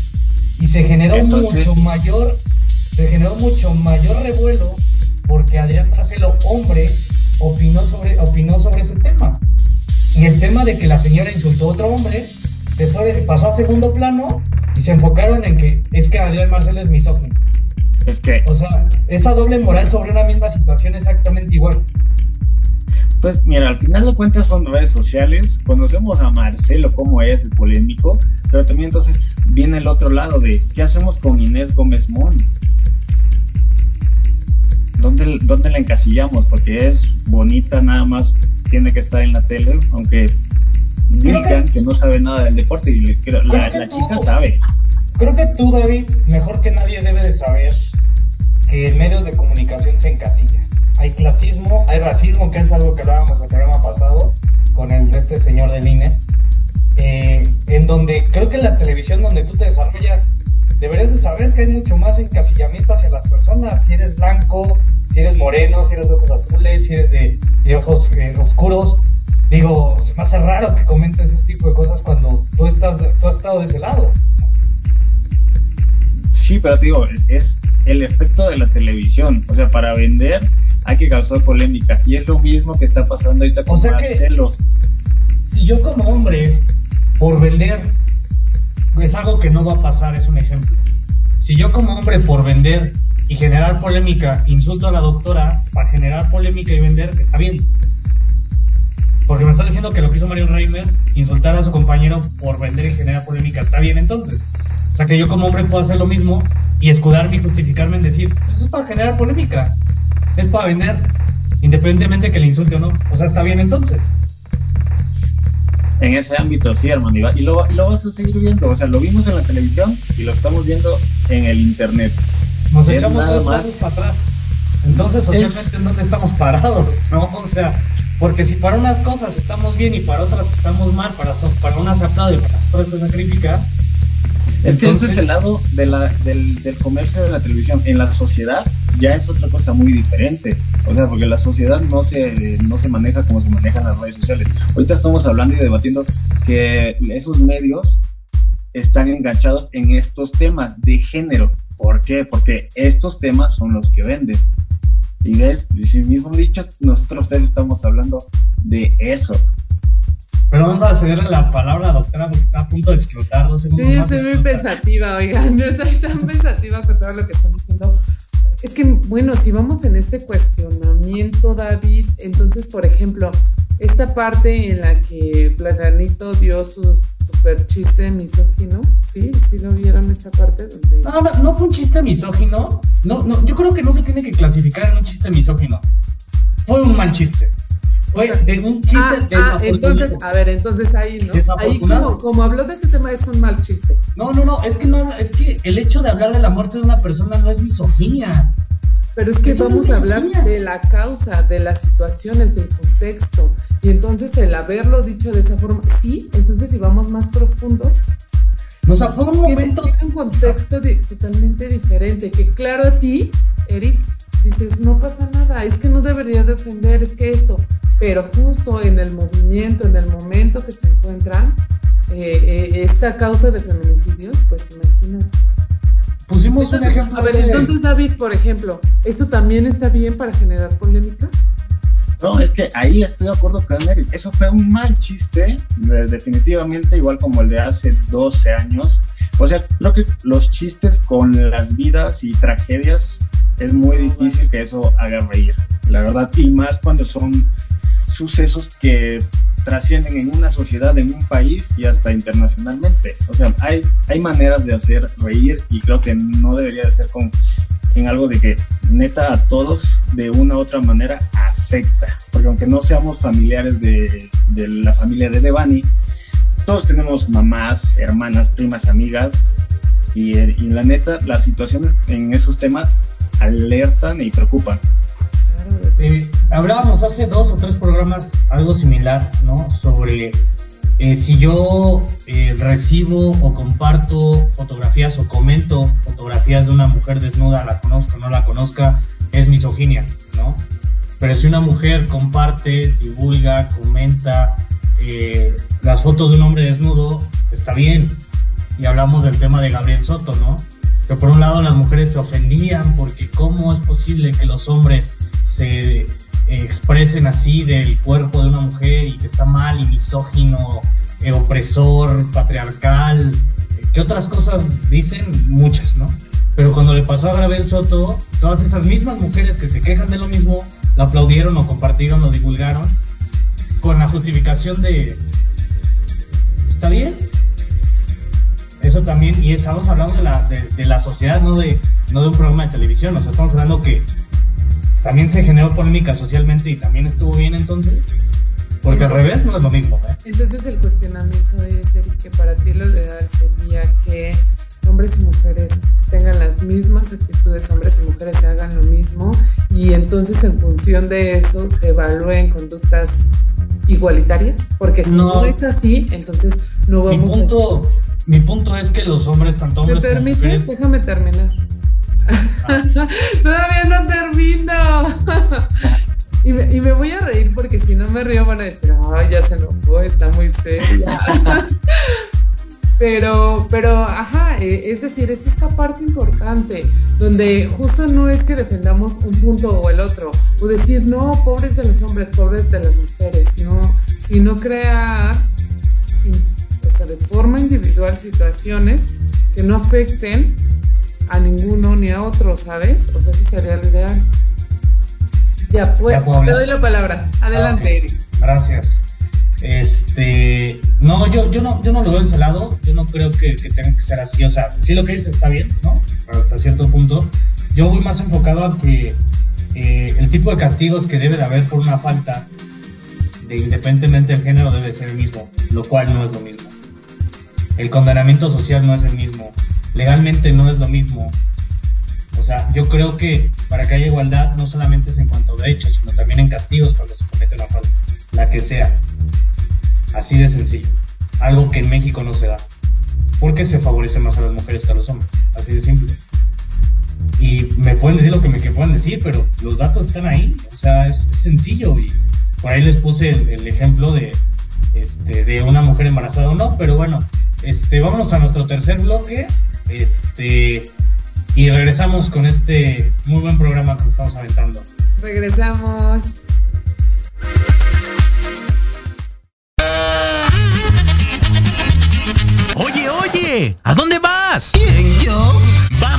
y se generó mucho mayor se generó mucho mayor revuelo porque Adrián Marcelo hombre opinó sobre opinó sobre ese tema y el tema de que la señora insultó a otro hombre se fue pasó a segundo plano y se enfocaron en que es que Adrián Marcelo es misógino es que o sea esa doble moral sobre una misma situación exactamente igual pues mira, al final de cuentas son redes sociales. Conocemos a Marcelo como es el polémico, pero también entonces viene el otro lado de ¿qué hacemos con Inés Gómez Mon? ¿Dónde, ¿Dónde la encasillamos? Porque es bonita nada más, tiene que estar en la tele, aunque digan que, no sabe nada del deporte y la, la chica sabe. Creo que tú, David, mejor que nadie debe de saber que en medios de comunicación se encasilla hay clasismo, hay racismo, que es algo que hablábamos el programa pasado con el de este señor del INE, eh, en donde creo que en la televisión donde tú te desarrollas, deberías de saber que hay mucho más encasillamiento hacia las personas, si eres blanco, si eres moreno, si eres de ojos azules, si eres de, ojos eh, oscuros. Digo, es más raro que comentes ese tipo de cosas cuando tú, estás, tú has estado de ese lado. Sí, pero te digo, es el efecto de la televisión. O sea, para vender hay que causar polémica. Y es lo mismo que está pasando ahorita con Marcelo. si yo como hombre, por vender, es algo que no va a pasar, es un ejemplo. Si yo como hombre, por vender y generar polémica, insulto a la doctora para generar polémica y vender, está bien. Porque me está diciendo que lo que hizo Mario Reimer, insultar a su compañero por vender y generar polémica, está bien entonces. O sea que yo como hombre puedo hacer lo mismo y escudarme y justificarme en decir, pues eso es para generar polémica es para vender, independientemente que le insulte o no. O sea, está bien entonces. En ese ámbito, sí, hermano. Y, lo, vas a seguir viendo. O sea, lo vimos en la televisión y lo estamos viendo en el internet. Nos Es echamos dos pasos para atrás. Entonces, socialmente, ¿en dónde estamos parados? (laughs) ¿No? O sea, porque si para unas cosas estamos bien y para otras estamos mal, para, so- para unas se aplaude y para otras se sacrifica. Es que ese Entonces- es el lado de la, del, del comercio de la televisión. En la sociedad ya es otra cosa muy diferente. O sea, porque la sociedad no se, no se maneja como se manejan las redes sociales. Ahorita estamos hablando y debatiendo que esos medios están enganchados en estos temas de género. ¿Por qué? Porque estos temas son los que venden. Y ves, y si mismo dicho, nosotros ustedes estamos hablando de eso. Pero vamos a cederle la palabra a la doctora porque está a punto de explotar dos segundos Sí, más. estoy muy pensativa, oigan, (laughs) yo estoy tan pensativa con todo lo que están diciendo. Es que, bueno, si vamos en este cuestionamiento, David, entonces, por ejemplo, esta parte en la que Platanito dio su super chiste misógino, ¿sí? ¿Sí lo vieron esta parte? Donde... No, no, no fue un chiste misógino. No, no, yo creo que no se tiene que clasificar en un chiste misógino. Fue un mal chiste. Fue de un chiste Ah, ah, desafortunado. entonces, a ver, entonces ahí, ¿no? Ahí como, como habló de este tema es un mal chiste. No, no, no, es que no, es que el hecho de hablar de la muerte de una persona no es misoginia. Pero es que Eso vamos a hablar de la causa, de las situaciones, del contexto. Y entonces el haberlo dicho de esa forma, sí, entonces si vamos más profundo, No, o sea, fue un tiene, momento. tiene un contexto di- totalmente diferente. Que claro a ti, Eric, dices, no pasa nada, es que no debería de ofender, es que esto. Pero justo en el movimiento, en el momento que se encuentran, eh, eh, esta causa de feminicidios, pues imagínate. Pusimos un Entonces, ejemplo. a ver, entonces David, por ejemplo, ¿esto también está bien para generar polémica? No, es que ahí estoy de acuerdo con Eric. Eso fue un mal chiste, de- definitivamente, igual como el de hace 12 años. O sea, creo que los chistes con las vidas y tragedias es muy difícil que eso haga reír, la verdad. Y más cuando son sucesos que trascienden en una sociedad, en un país y hasta internacionalmente. O sea, hay, hay maneras de hacer reír y creo que no debería de ser con, en algo de que neta a todos de una u otra manera afecta. Porque aunque no seamos familiares de, de la familia de Devani, todos tenemos mamás, hermanas, primas, amigas. Y, y la neta, las situaciones en esos temas alertan y preocupan. Eh, hablábamos hace dos o tres programas algo similar, ¿no? Sobre eh, si yo eh, recibo o comparto fotografías o comento fotografías de una mujer desnuda, la conozco o no la conozca, es misoginia, ¿no? Pero si una mujer comparte, divulga, comenta eh, las fotos de un hombre desnudo, está bien. Y hablamos del tema de Gabriel Soto, ¿no? Que por un lado las mujeres se ofendían porque cómo es posible que los hombres se expresen así del cuerpo de una mujer y que está mal y misógino, eh, opresor, patriarcal. ¿Qué otras cosas dicen? Muchas, ¿no? Pero cuando le pasó a Gabriel Soto, todas esas mismas mujeres que se quejan de lo mismo, la aplaudieron o compartieron o divulgaron con la justificación de, ¿está bien? Eso también, y estamos hablando de la, de, de la sociedad, no de, no de un programa de televisión, o sea, estamos hablando que también se generó polémica socialmente y también estuvo bien entonces, porque al revés no es lo mismo. ¿eh? Entonces el cuestionamiento es, Eric, que para ti lo ideal sería que hombres y mujeres tengan las mismas actitudes, hombres y mujeres se hagan lo mismo y entonces en función de eso se evalúen conductas igualitarias, porque si no, No. es así, entonces no Mi vamos punto, mi punto es que los hombres, tanto a... ¿Me hombres como permites? mujeres, Déjame terminar. (laughs) Todavía no termino. (laughs) y, me, y me voy a reír porque si no me río van a decir, ay, ya se enojó, está muy seria. (laughs) Pero, pero, ajá, eh, es decir, es esta parte importante, donde justo no es que defendamos un punto o el otro, o decir, no, pobres de los hombres, pobres de las mujeres, no, sino crear, o sea, de forma individual situaciones que no afecten a ninguno ni a otro, ¿sabes? O sea, eso sería lo ideal. Ya, pues, Ya te doy la palabra. Adelante, Ah, ok. Eric. Gracias. Este, no, yo, yo no, yo no lo veo de ese lado. Yo no creo que, que tenga que ser así. O sea, sí lo que dices está bien, ¿no? Pero hasta cierto punto. Yo voy más enfocado a que eh, el tipo de castigos que debe de haber por una falta, de independientemente del género, debe ser el mismo. lo cual no es lo mismo. El condenamiento social no es el mismo, legalmente no es lo mismo. O sea, yo creo que para que haya igualdad no solamente es en cuanto a derechos, sino también en castigos cuando se comete una falta, la que sea. Así de sencillo. Algo que en México no se da. Porque se favorece más a las mujeres que a los hombres. Así de simple. Y me pueden decir lo que me que puedan decir, pero los datos están ahí. O sea, es, sencillo. Y por ahí les puse el, el ejemplo de, este, de una mujer embarazada o no. Pero bueno, este, vámonos a nuestro tercer bloque. Este, y regresamos con este muy buen programa que estamos aventando. Regresamos. Oye, oye, ¿a dónde vas?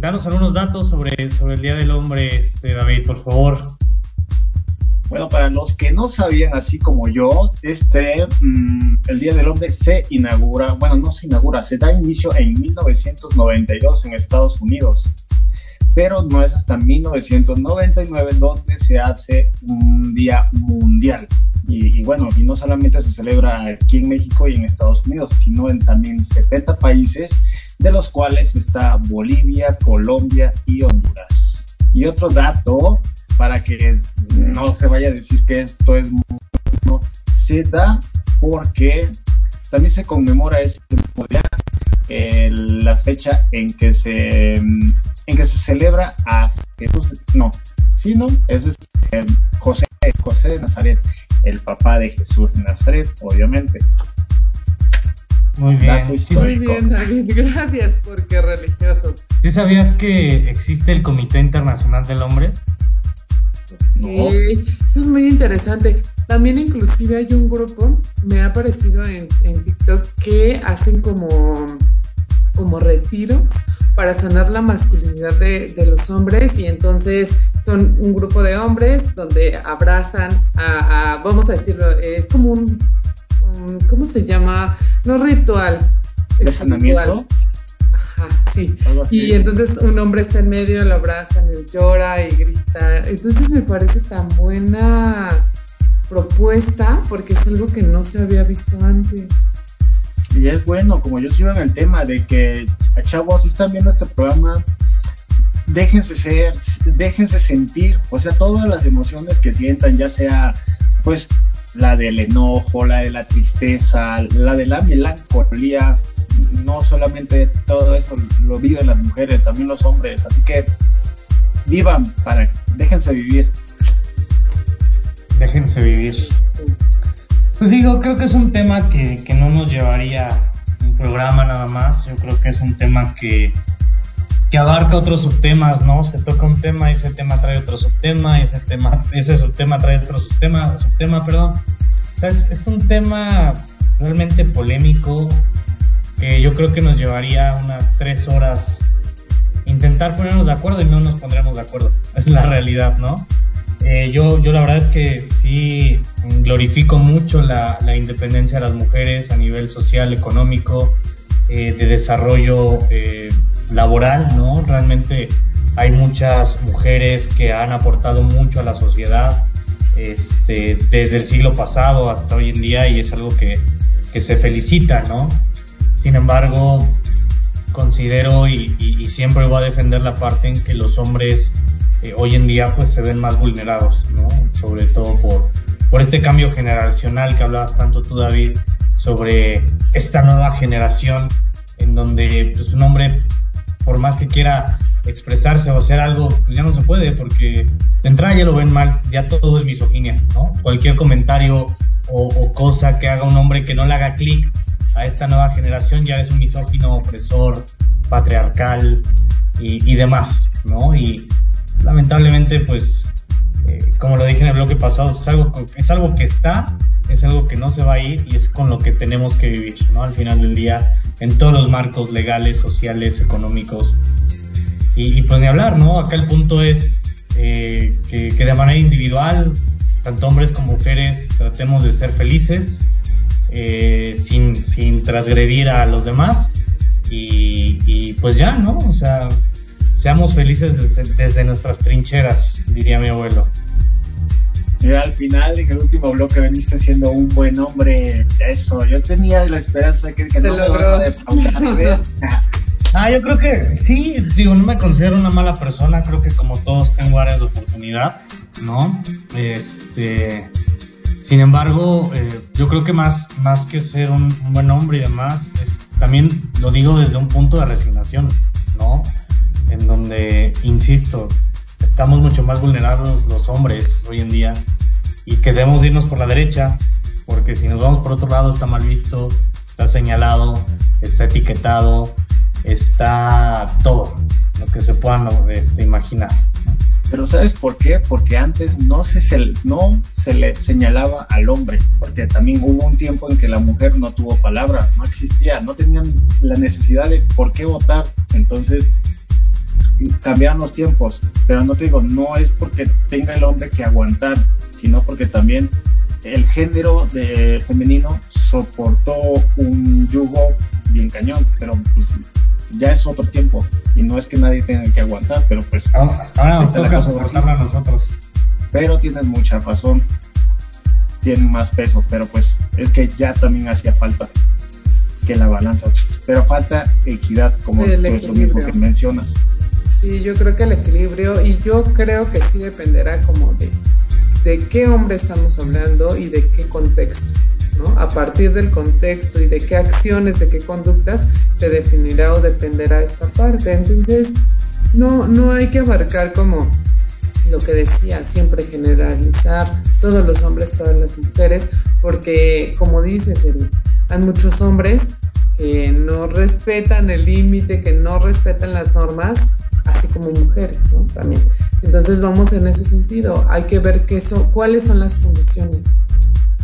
Danos algunos datos sobre, sobre el Día del Hombre, este, David, por favor. Bueno, para los que no sabían, así como yo, este, mm, el Día del Hombre se inaugura, bueno, no se inaugura, se da inicio en 1992 en Estados Unidos, pero no es hasta 1999 donde se hace un día mundial. Y, y bueno, y no solamente se celebra aquí en México y en Estados Unidos, sino en también 70 países, de los cuales está Bolivia, Colombia y Honduras. Y otro dato, para que no se vaya a decir que esto es no, se da porque también se conmemora este día, eh, la fecha en que se en que se celebra a Jesús, no, sí, no, es José, José de Nazaret, el papá de Jesús de Nazaret, obviamente. Muy bien. Dato Muy bien, David. (laughs) Gracias, porque religiosos. ¿Sí sabías que existe el Comité Internacional del Hombre? Ok, Eso es muy interesante. También inclusive hay un grupo, me ha aparecido en, en TikTok, que hacen como, como retiros para sanar la masculinidad de, de los hombres y entonces son un grupo de hombres donde abrazan a, a- vamos a decirlo, es como un- ¿cómo se llama? No ritual. ¿De espiritual. sanamiento? Ajá, sí. Y entonces un hombre está en medio, lo abrazan, y llora y grita. Entonces me parece tan buena propuesta porque es algo que no se había visto antes. Y es bueno, como yo sigo en el tema de que, chavos, si están viendo este programa, déjense ser, déjense sentir, o sea, todas las emociones que sientan, ya sea, pues, la del enojo, la de la tristeza, la de la melancolía, no solamente todo eso lo viven las mujeres, también los hombres, así que vivan para, déjense vivir. déjense vivir. Pues digo, creo que es un tema que, que no nos llevaría un programa nada más. Yo creo que es un tema que, que abarca otros subtemas, ¿no? Se toca un tema ese tema trae otro subtema ese tema, ese subtema trae otro subtema, subtema, perdón. O sea, es, es un tema realmente polémico que yo creo que nos llevaría unas tres horas intentar ponernos de acuerdo y no nos pondremos de acuerdo. Es la realidad, ¿no? Eh, yo, yo la verdad es que sí glorifico mucho la, la independencia de las mujeres a nivel social, económico, eh, de desarrollo eh, laboral, ¿no? Realmente hay muchas mujeres que han aportado mucho a la sociedad este, desde el siglo pasado hasta hoy en día y es algo que, que se felicita, ¿no? Sin embargo, considero y, y, y, siempre voy a defender la parte en que los hombres eh, hoy en día pues se ven más vulnerados, ¿no? Sobre todo por, por este cambio generacional que hablabas tanto tú, David, sobre esta nueva generación en donde pues, un hombre, por más que quiera expresarse o hacer algo, pues ya no se puede porque de entrada ya lo ven mal, ya todo es misoginia, ¿no? Cualquier comentario o, o cosa que haga un hombre que no le haga clic a esta nueva generación ya es un misógino, opresor, patriarcal y, y demás, ¿no? Y lamentablemente, pues, eh, como lo dije en el bloque pasado, es algo, es algo que está, es algo que no se va a ir y es con lo que tenemos que vivir, ¿no? Al final del día, en todos los marcos legales, sociales, económicos. Y, y pues ni hablar, ¿no? Acá el punto es eh, que, que de manera individual, tanto hombres como mujeres, tratemos de ser felices, eh, sin, sin, transgredir a los demás y, y, pues ya, ¿no? O sea, seamos felices desde, desde, nuestras trincheras, diría mi abuelo. Y al final, en el último bloque veniste siendo un buen hombre. Eso, yo tenía la esperanza de que, que no me vas a defraudar. ah, yo creo que sí, digo, no me considero una mala persona, creo que como todos tengo áreas de oportunidad, ¿no? Este sin embargo, eh, yo creo que más, más que ser un, un, buen hombre y demás, es, también lo digo desde un punto de resignación, ¿no? En donde, insisto, estamos mucho más vulnerados los hombres hoy en día y que debemos irnos por la derecha, porque si nos vamos por otro lado está mal visto, está señalado, está etiquetado, está todo lo que se puedan este, imaginar. Pero ¿sabes por qué? Porque antes no se, se, no se le señalaba al hombre, porque también hubo un tiempo en que la mujer no tuvo palabra, no existía, no tenían la necesidad de por qué votar. Entonces cambiaron los tiempos, pero no te digo, no es porque tenga el hombre que aguantar, sino porque también el género de femenino soportó un yugo bien cañón, pero pues, ya es otro tiempo y no es que nadie tenga que aguantar, pero pues ahora, ahora nos toca soportarla a nosotros. Pero tienes mucha razón, tienen más peso, pero pues es que ya también hacía falta que la balanza, pero falta equidad, como sí, tú lo mismo que mencionas. Sí, yo creo que el equilibrio, y yo creo que sí dependerá como de, de qué hombre estamos hablando y de qué contexto. ¿no? A partir del contexto y de qué acciones, de qué conductas se definirá o dependerá esta parte. Entonces, no, no hay que abarcar como lo que decía, siempre generalizar todos los hombres, todas las mujeres, porque como dices, hay muchos hombres que no respetan el límite, que no respetan las normas, así como mujeres, ¿no? También. Entonces vamos en ese sentido, hay que ver qué son, cuáles son las condiciones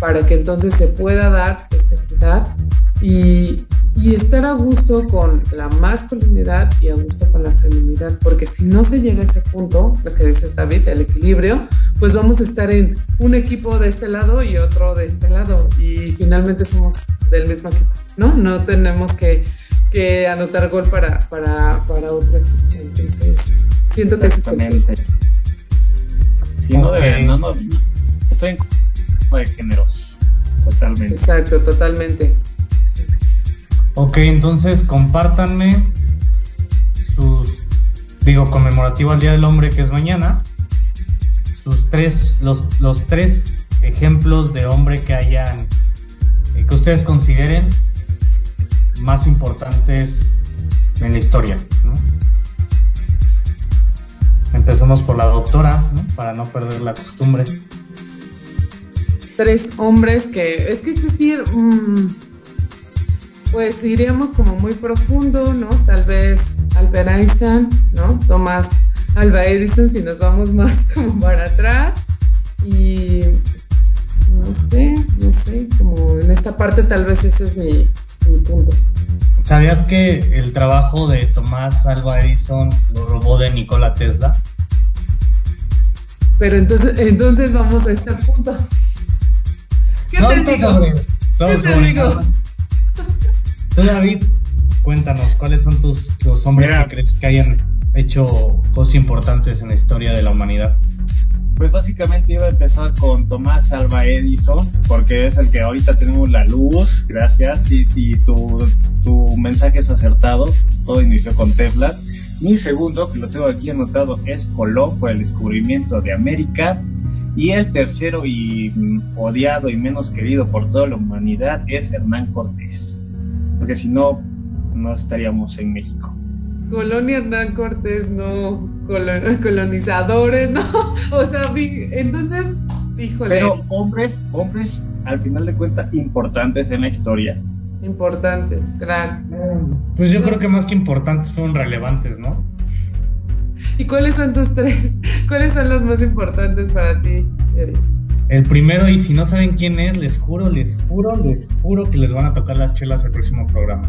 para que entonces se pueda dar esta equidad y, y, estar a gusto con la masculinidad y a gusto con la feminidad, porque si no se llega a ese punto, lo que dice David, el equilibrio, pues vamos a estar en un equipo de este lado y otro de este lado y finalmente somos del mismo equipo, ¿no? No tenemos que, que anotar gol para, para, para otro equipo, entonces siento que es Sí, no, okay. no, no, estoy en de géneros. Totalmente. Exacto, totalmente. Ok, entonces compártanme sus, digo, conmemorativo al Día del Hombre que es mañana, sus tres, los, los tres ejemplos de hombre que hayan, eh, que ustedes consideren más importantes en la historia. Empezamos por la doctora, para no perder la costumbre. tres hombres que, es que es decir, mm, pues iríamos como muy profundo, ¿no? Tal vez Albert Einstein, ¿no? Tomás Alba Edison si nos vamos más (laughs) como para atrás. Y no sé, no sé, como en esta parte tal vez ese es mi, mi punto. ¿Sabías que el trabajo de Tomás Alba Edison lo robó de Nikola Tesla? Pero entonces, entonces vamos a este punto. ¿Qué No, te digo? sobre- ¿Qué sobre- te digo? Tú, David, cuéntanos, ¿cuáles son tus los hombres Mira. que crees que hayan hecho cosas importantes en la historia de la humanidad? Pues básicamente iba a empezar con Tomás Alba Edison, porque es el que ahorita tenemos la luz, gracias, y, tu, tu mensaje es acertado, todo inició con Tesla. Mi segundo, que lo tengo aquí anotado, es Colón por el descubrimiento de América. Y el tercero y mm, odiado y menos querido por toda la humanidad es Hernán Cortés, porque si no, no estaríamos en México. Colón y Hernán Cortés, no. Colon- colonizadores, (laughs) no. O sea, entonces, híjole, Pero hombres, hombres al final de cuentas importantes en la historia. importantes, claro. Pues yo creo que más que importantes fueron relevantes, ¿no? ¿Y cuáles son tus tres? (laughs) ¿Cuáles son los más importantes para ti, Eric? El primero, y si no saben quién es, les juro, les juro, les juro que les van a tocar las chelas el próximo programa.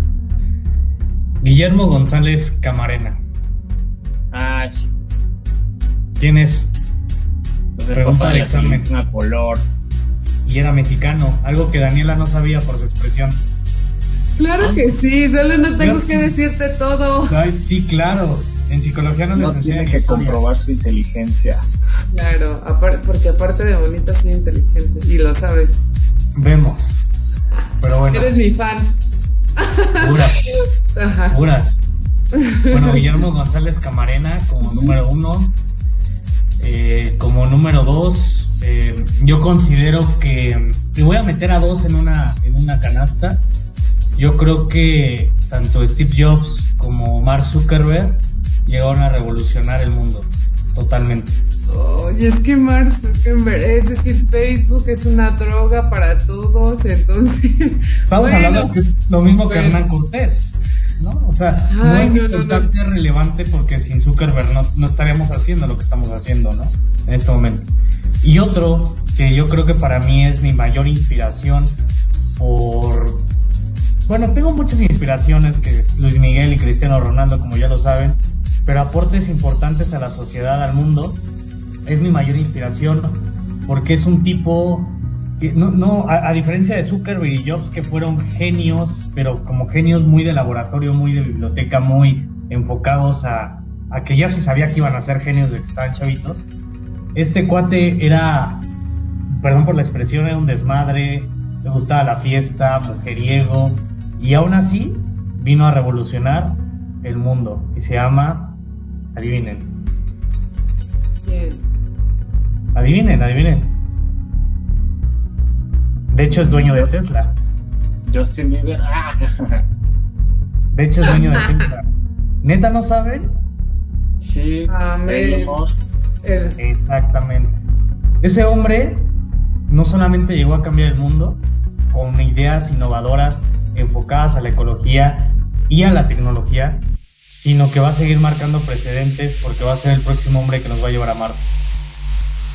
Guillermo González Camarena. Ah, sí. ¿Quién es? Pues Pregunta de examen. a color. Y era mexicano, algo que Daniela no sabía por su expresión. Claro que sí, solo no tengo Yo- que decirte todo. Ay, sí, claro. En psicología no, No les enseñan tiene que historia. comprobar su inteligencia. Claro, apar- porque aparte de bonita soy inteligente y lo sabes. Vemos. Pero bueno, Eres mi fan. Puras, Ajá. puras. Bueno, Guillermo González Camarena como número uno. Eh, como número dos, eh, yo considero que. Y voy a meter a dos en una, en una canasta. Yo creo que tanto Steve Jobs como Mark Zuckerberg llegaron a revolucionar el mundo. Totalmente. Oye, es que Mark Zuckerberg, es decir, Facebook es una droga para todos, entonces. Estamos bueno, hablando que es lo mismo que bueno. Hernán Cortés, ¿no? O sea, no Ay, es no, no, no. importante, relevante porque sin Zuckerberg no, no estaríamos haciendo lo que estamos haciendo, ¿no? En este momento. Y otro que yo creo que para mí es mi mayor inspiración por... Bueno, tengo muchas inspiraciones que es Luis Miguel y Cristiano Ronaldo, como ya lo saben, pero aportes importantes a la sociedad, al mundo, es mi mayor inspiración porque es un tipo que no, a, diferencia de Zuckerberg y Jobs que fueron genios, pero como genios muy de laboratorio, muy de biblioteca, muy enfocados a, que ya se sabía que iban a ser genios de que estaban chavitos. Este cuate era, perdón por la expresión, era un desmadre, le gustaba la fiesta, mujeriego, y aún así vino a revolucionar el mundo y se llama, adivinen, ¿quién? Adivinen, adivinen. De hecho es dueño de Tesla. Justin Bieber. Ah. De hecho es dueño de (laughs) Tesla. ¿Neta no saben? Sí. Amén. Exactamente. Ese hombre no solamente llegó a cambiar el mundo con ideas innovadoras enfocadas a la ecología y a la tecnología, sino que va a seguir marcando precedentes porque va a ser el próximo hombre que nos va a llevar a Marte.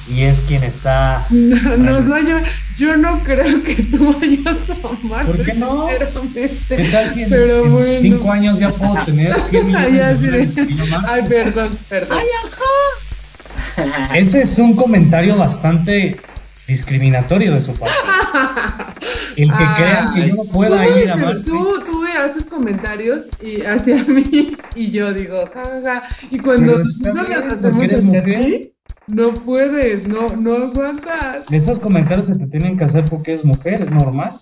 Y es quien está... No, nos vaya, yo no creo que tú vayas a amar. ¿Por qué no? ¿Qué tal si en, Pero en bueno. cinco años ya puedo tener 100 (laughs) millones Ay, de dólares no? Ay, perdón, perdón. Ese es un comentario bastante discriminatorio de su parte. El que Ay, crean que yo no pueda tú ir a Marte. Tú, tú haces comentarios y hacia (laughs) mí y yo digo, ja, ja, ja. Y cuando no porque hacemos hacia ti, no puedes, no, no aguantas. Esos comentarios se te tienen que hacer porque es mujer, es normal.